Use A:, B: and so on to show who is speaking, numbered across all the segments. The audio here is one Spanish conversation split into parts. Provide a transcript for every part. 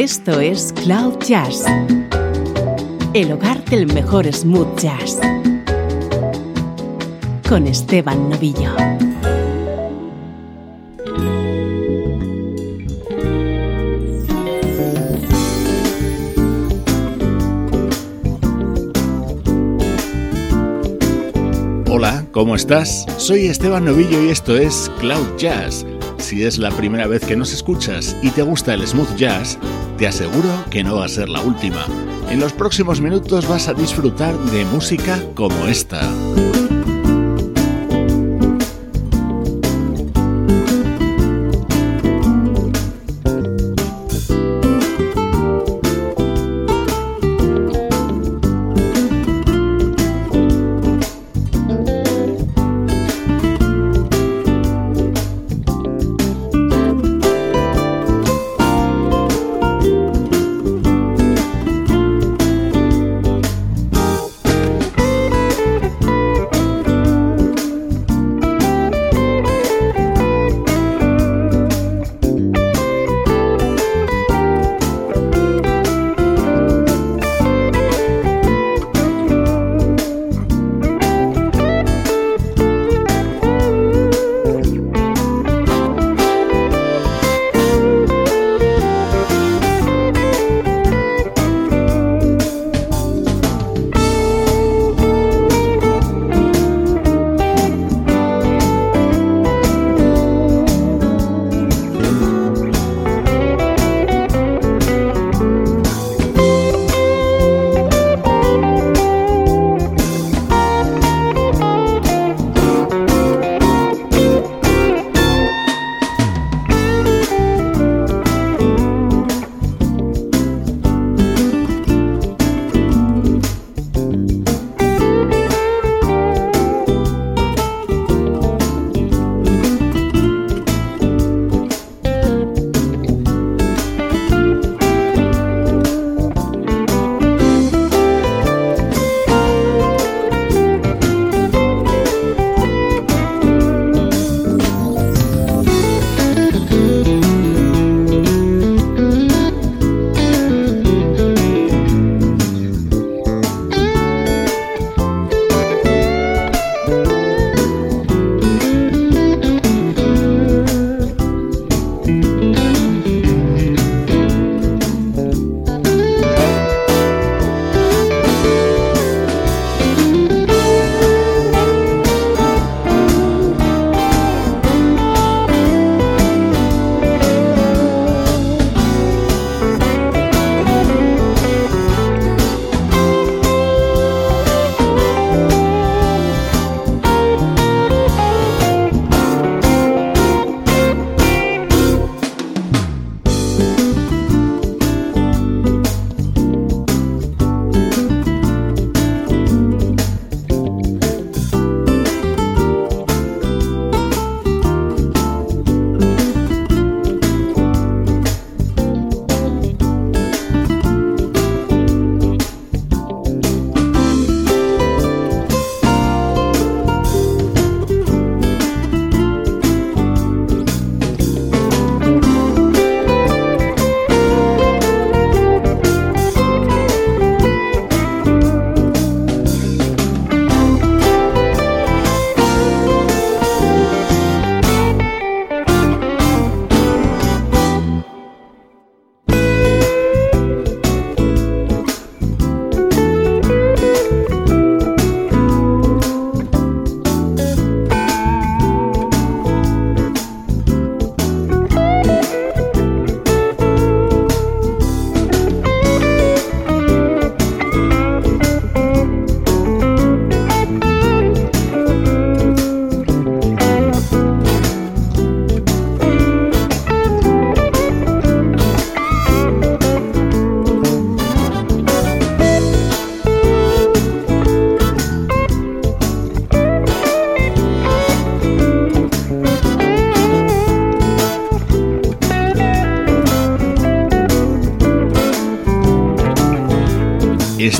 A: Esto es Cloud Jazz, el hogar del mejor smooth jazz, con Esteban Novillo.
B: Hola, ¿cómo estás? Soy Esteban Novillo y esto es Cloud Jazz. Si es la primera vez que nos escuchas y te gusta el smooth jazz, te aseguro que no va a ser la última. En los próximos minutos vas a disfrutar de música como esta.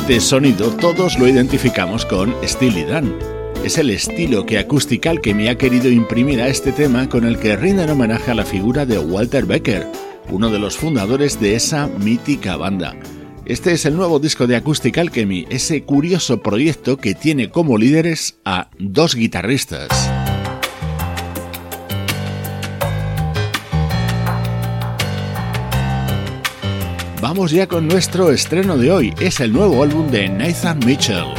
B: Este sonido todos lo identificamos con Steely Dan. Es el estilo que acustical que ha querido imprimir a este tema con el que rinden homenaje a la figura de Walter Becker, uno de los fundadores de esa mítica banda. Este es el nuevo disco de Acoustic Alchemy, ese curioso proyecto que tiene como líderes a dos guitarristas. Vamos ya con nuestro estreno de hoy, es el nuevo álbum de Nathan Mitchell.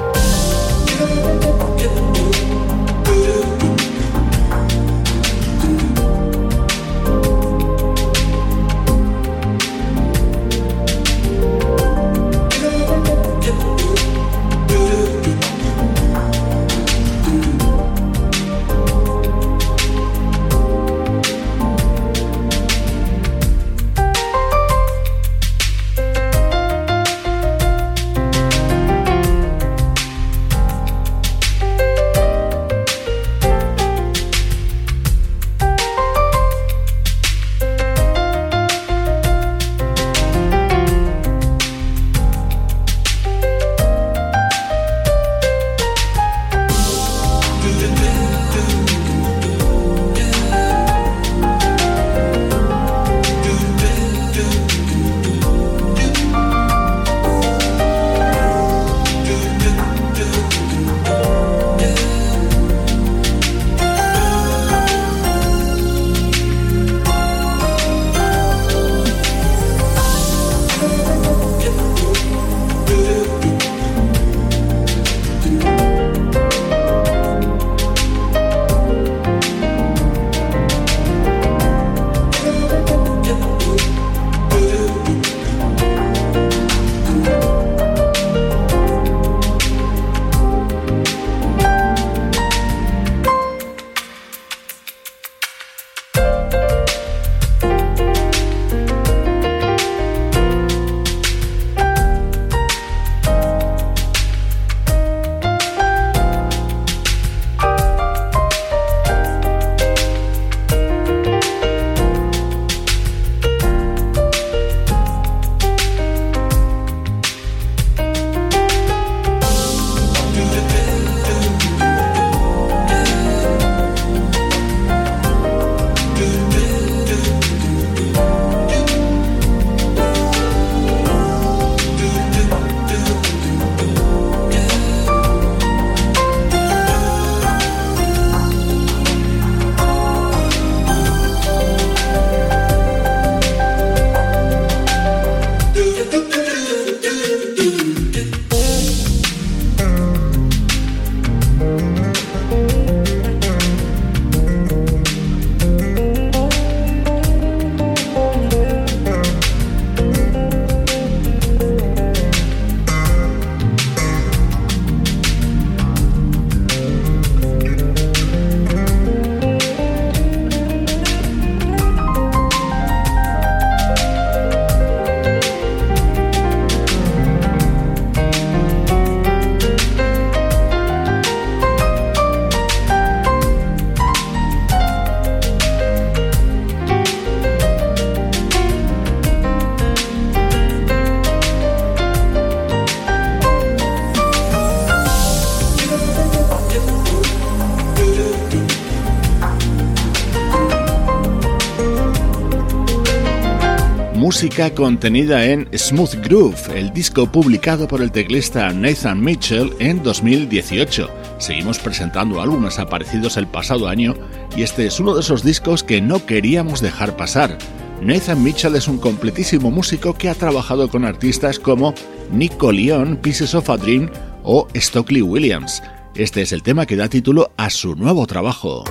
B: Música contenida en Smooth Groove, el disco publicado por el teclista Nathan Mitchell en 2018. Seguimos presentando álbumes aparecidos el pasado año y este es uno de esos discos que no queríamos dejar pasar. Nathan Mitchell es un completísimo músico que ha trabajado con artistas como Nico Leon, Pieces of a Dream o Stockley Williams. Este es el tema que da título a su nuevo trabajo.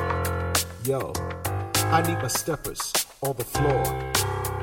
B: Yo, I need my steppers on the floor.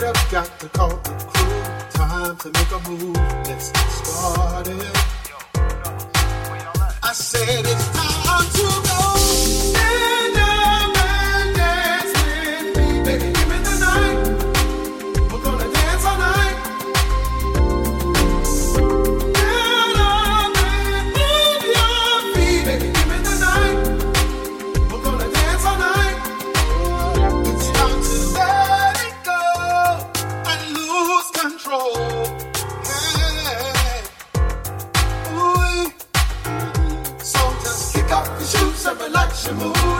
B: got to call the crew. Time to make a move. Let's get started. I said it's time to go. summer like
C: she moves.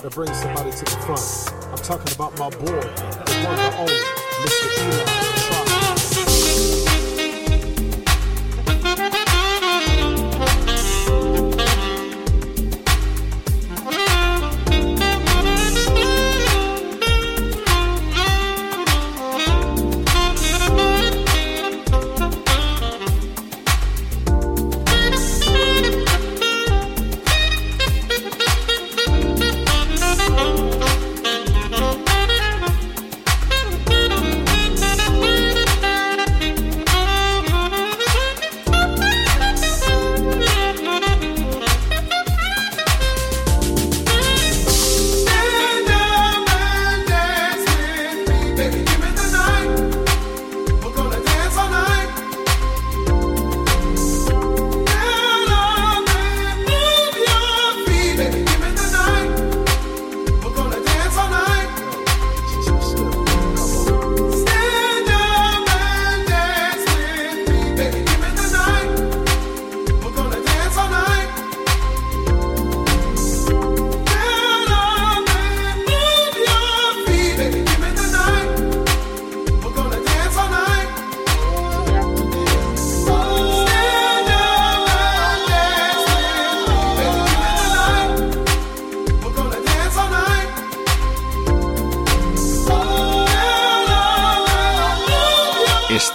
C: about to bring somebody to the front. I'm talking about my boy, the one and only, Mr. Eli.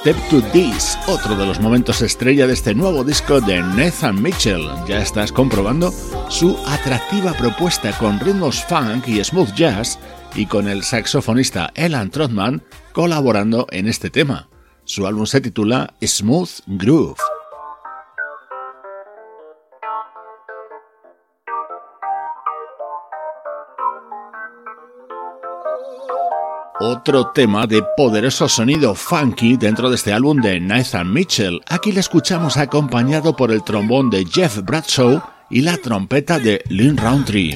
B: Step to This, otro de los momentos estrella de este nuevo disco de Nathan Mitchell. Ya estás comprobando su atractiva propuesta con ritmos funk y smooth jazz y con el saxofonista Elan Trotman colaborando en este tema. Su álbum se titula Smooth Groove. Otro tema de poderoso sonido funky dentro de este álbum de Nathan Mitchell. Aquí le escuchamos acompañado por el trombón de Jeff Bradshaw y la trompeta de Lynn Roundtree.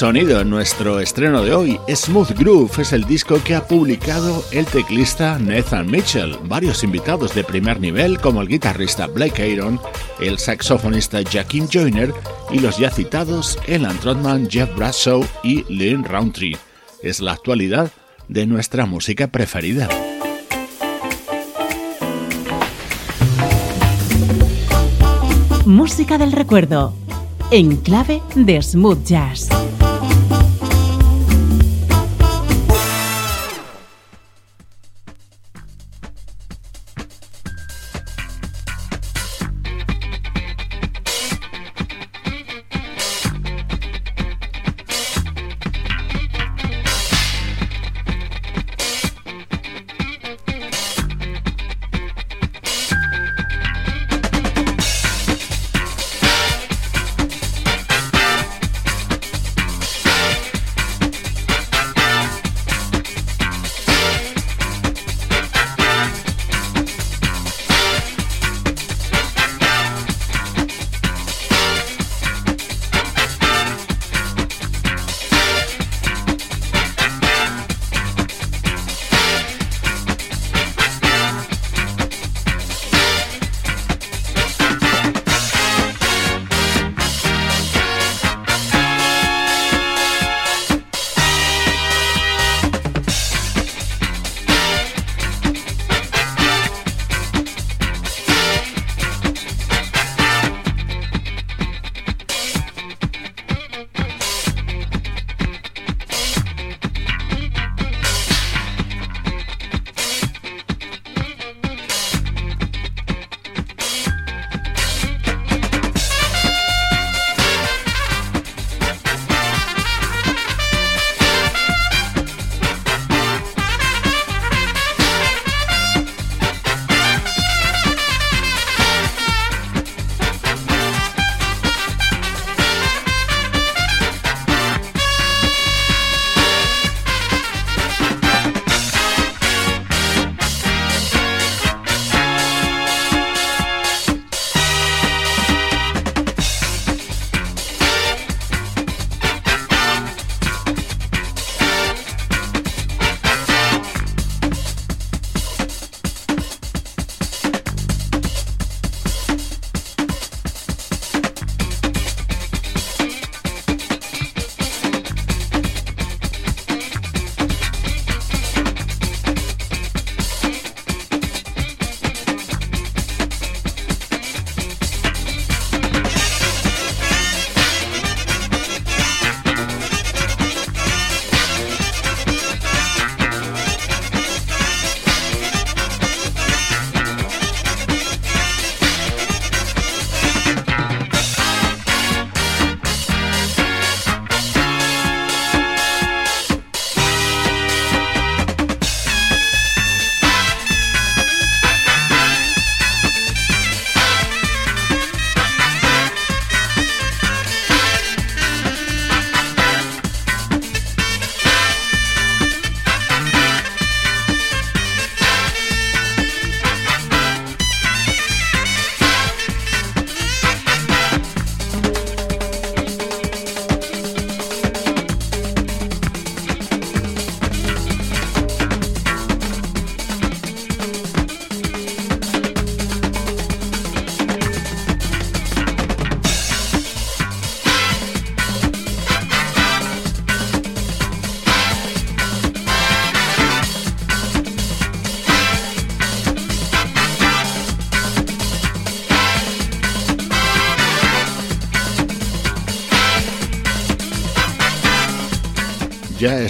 B: Sonido en nuestro estreno de hoy. Smooth Groove es el disco que ha publicado el teclista Nathan Mitchell. Varios invitados de primer nivel, como el guitarrista Blake Aaron, el saxofonista Jaquim Joyner y los ya citados Elan Trotman, Jeff Bradshaw y Lynn Roundtree. Es la actualidad de nuestra música preferida.
A: Música del recuerdo en clave de smooth jazz.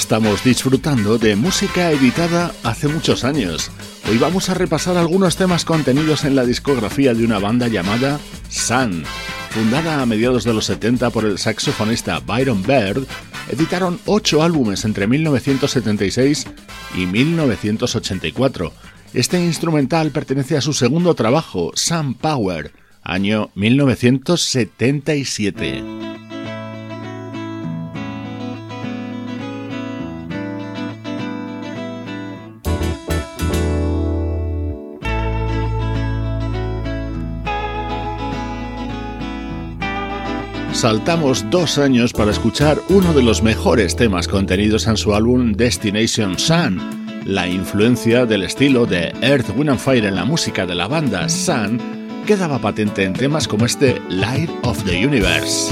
B: Estamos disfrutando de música editada hace muchos años. Hoy vamos a repasar algunos temas contenidos en la discografía de una banda llamada Sun. Fundada a mediados de los 70 por el saxofonista Byron Baird, editaron ocho álbumes entre 1976 y 1984. Este instrumental pertenece a su segundo trabajo, Sun Power, año 1977.
D: Saltamos dos años para escuchar uno de los mejores temas contenidos en su álbum Destination Sun. La influencia del estilo de Earth, Wind and Fire en la música de la banda Sun quedaba patente en temas como este Light of the Universe.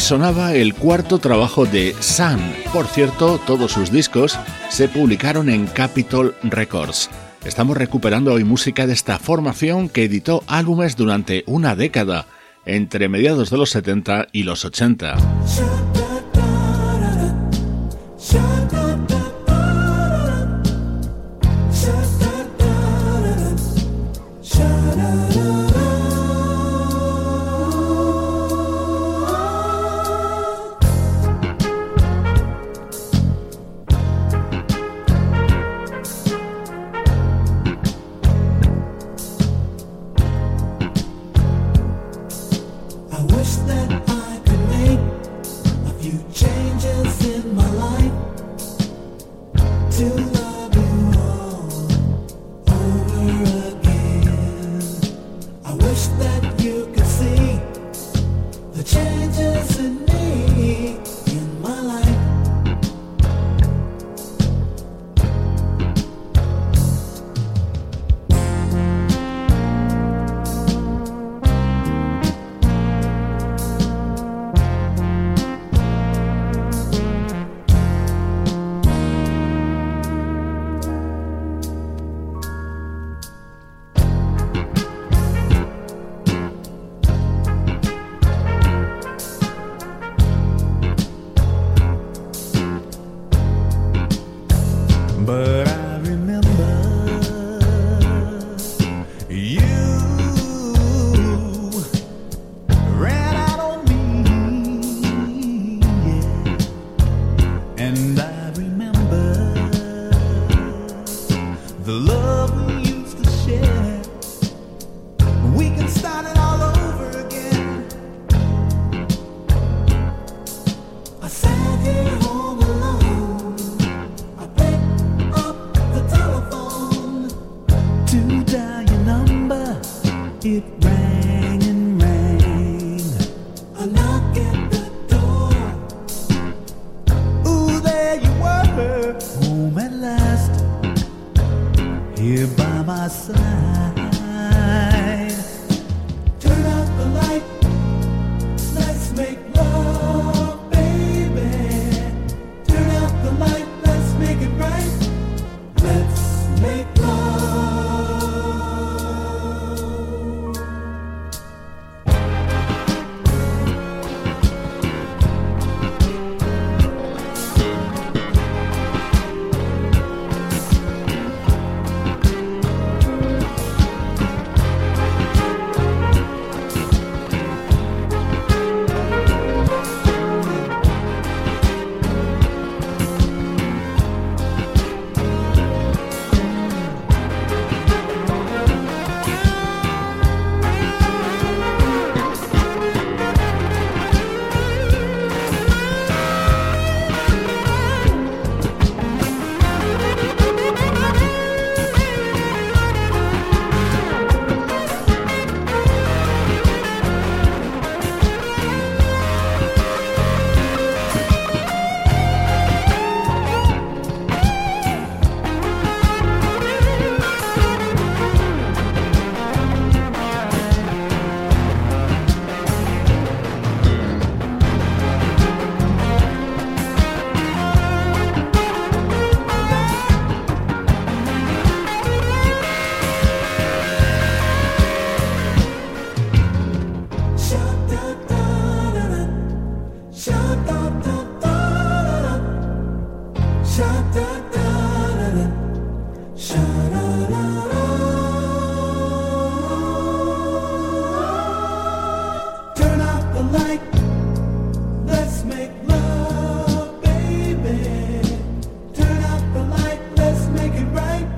D: Sonaba el cuarto trabajo de Sun. Por cierto, todos sus discos se publicaron en Capitol Records. Estamos recuperando hoy música de esta formación que editó álbumes durante una década, entre mediados de los 70 y los 80. it round.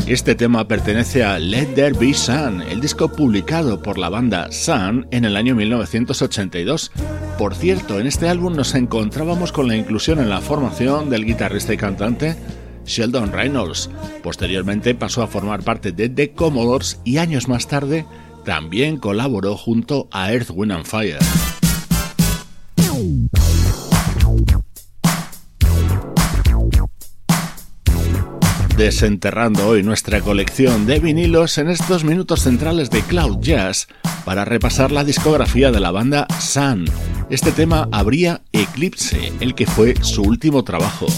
B: Este tema pertenece a Let There Be Sun, el disco publicado por la banda Sun en el año 1982. Por cierto, en este álbum nos encontrábamos con la inclusión en la formación del guitarrista y cantante Sheldon Reynolds. Posteriormente pasó a formar parte de The Commodores y años más tarde también colaboró junto a Earth, Wind and Fire. Desenterrando hoy nuestra colección de vinilos en estos minutos centrales de Cloud Jazz para repasar la discografía de la banda Sun. Este tema habría Eclipse, el que fue su último trabajo.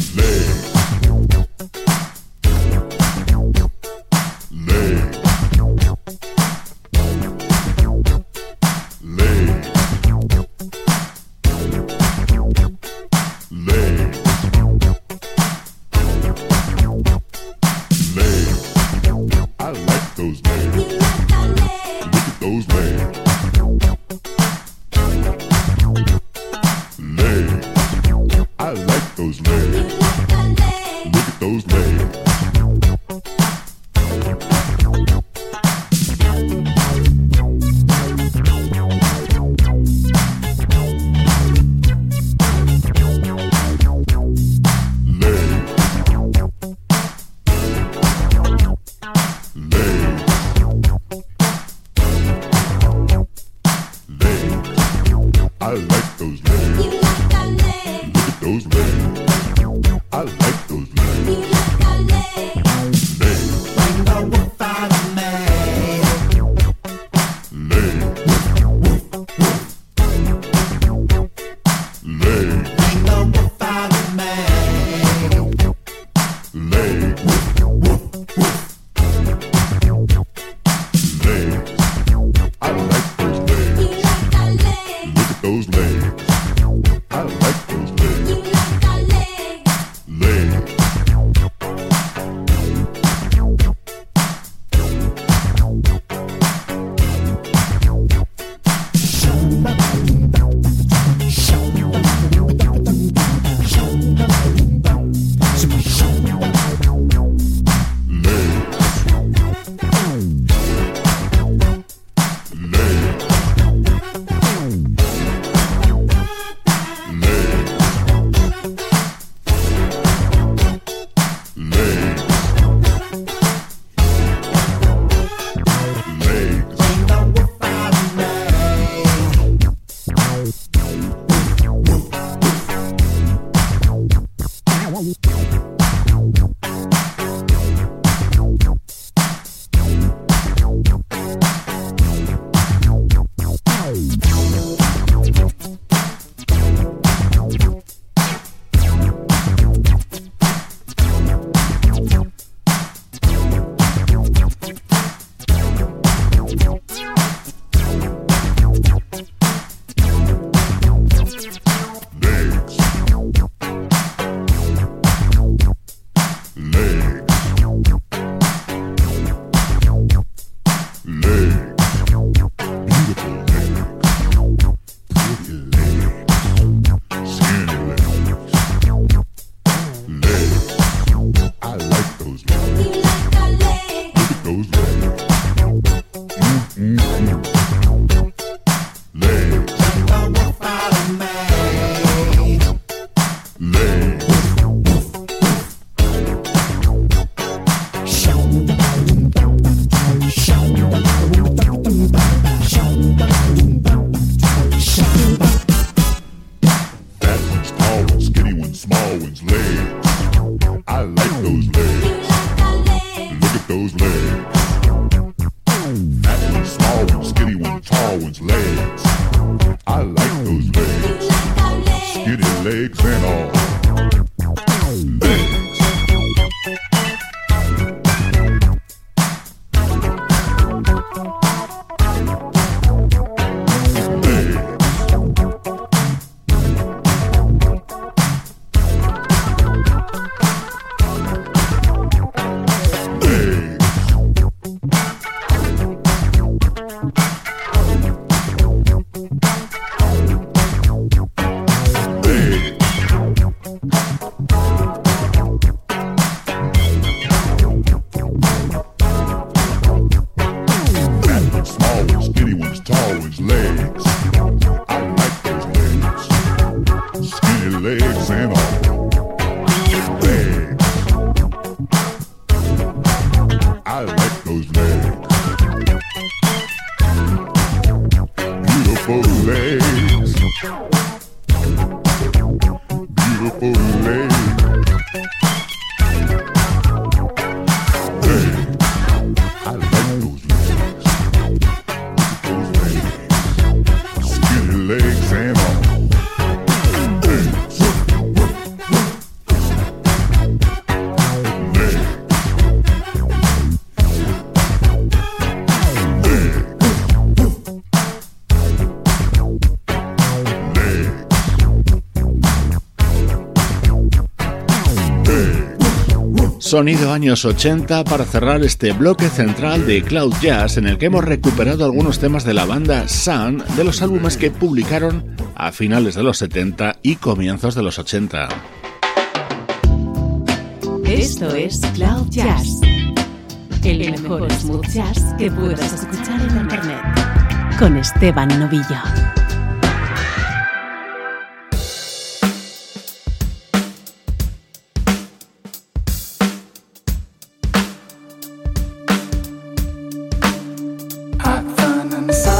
B: Sonido años 80 para cerrar este bloque central de Cloud Jazz en el que hemos recuperado algunos temas de la banda Sun de los álbumes que publicaron a finales de los 70 y comienzos de los 80.
A: Esto es Cloud Jazz, el mejor smooth jazz que puedas escuchar en Internet, con Esteban Novillo.
B: I'm sorry.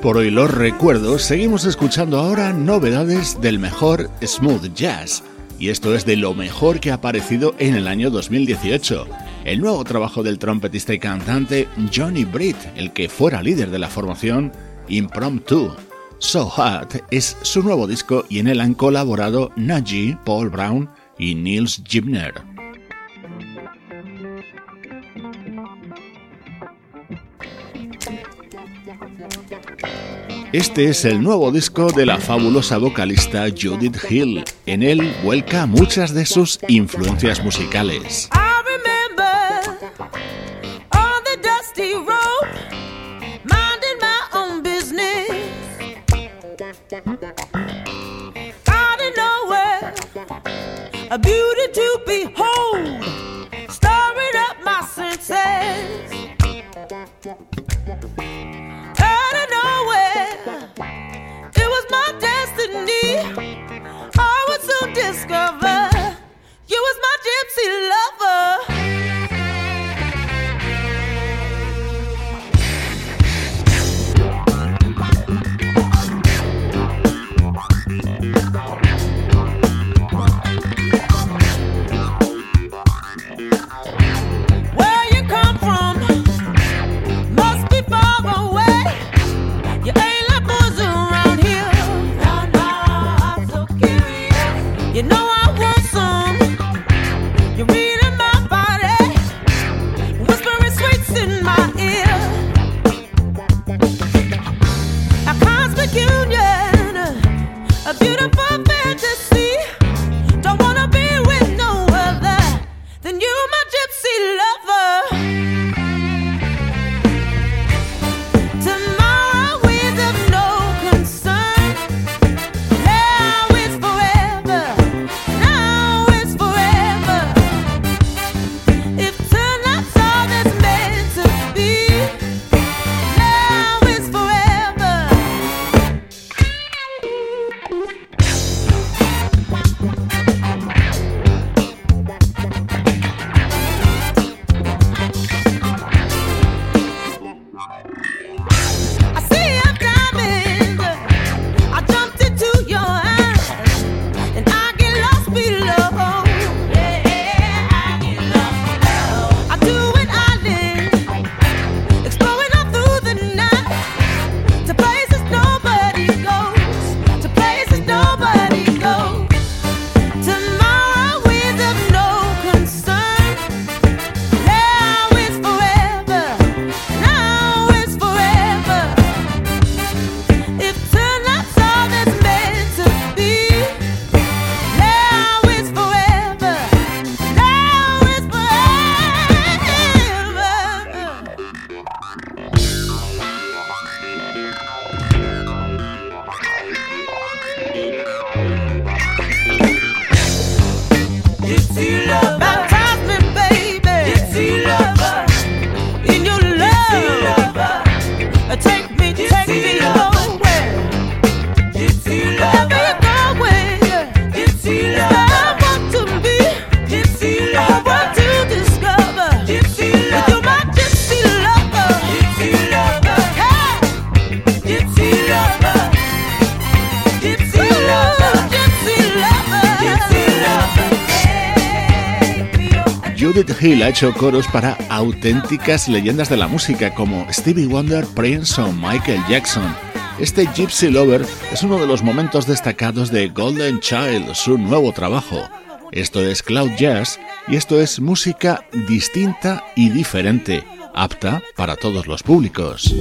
B: Por hoy los recuerdos, seguimos escuchando ahora novedades del mejor smooth jazz. Y esto es de lo mejor que ha aparecido en el año 2018. El nuevo trabajo del trompetista y cantante Johnny Britt, el que fuera líder de la formación Impromptu. So Hot es su nuevo disco y en él han colaborado Najee, Paul Brown y Niels Gibner. Este es el nuevo disco de la fabulosa vocalista Judith Hill. En él vuelca muchas de sus influencias musicales.
D: a beauty to stirring up my senses. I would soon discover you was my gypsy lover.
B: Hill ha hecho coros para auténticas leyendas de la música como Stevie Wonder, Prince o Michael Jackson. Este Gypsy Lover es uno de los momentos destacados de Golden Child, su nuevo trabajo. Esto es Cloud Jazz y esto es música distinta y diferente, apta para todos los públicos.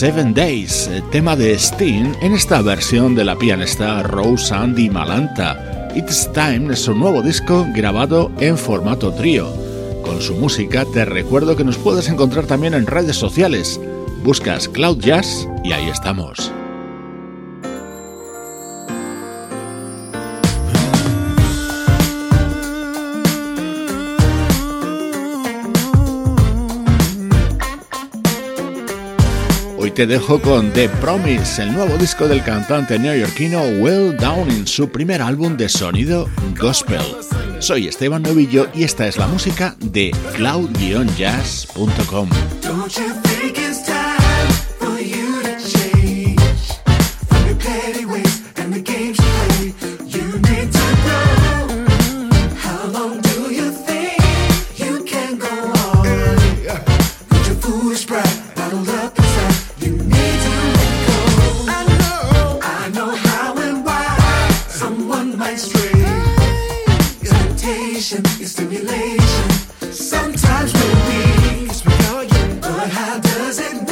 B: Seven Days, tema de Steen en esta versión de la pianista Rose Andy Malanta. It's Time es su nuevo disco grabado en formato trío. Con su música te recuerdo que nos puedes encontrar también en redes sociales. Buscas Cloud Jazz y ahí estamos. Te dejo con The Promise, el nuevo disco del cantante neoyorquino Well Down en su primer álbum de sonido gospel. Soy Esteban Novillo y esta es la música de cloud-jazz.com.
C: Cause it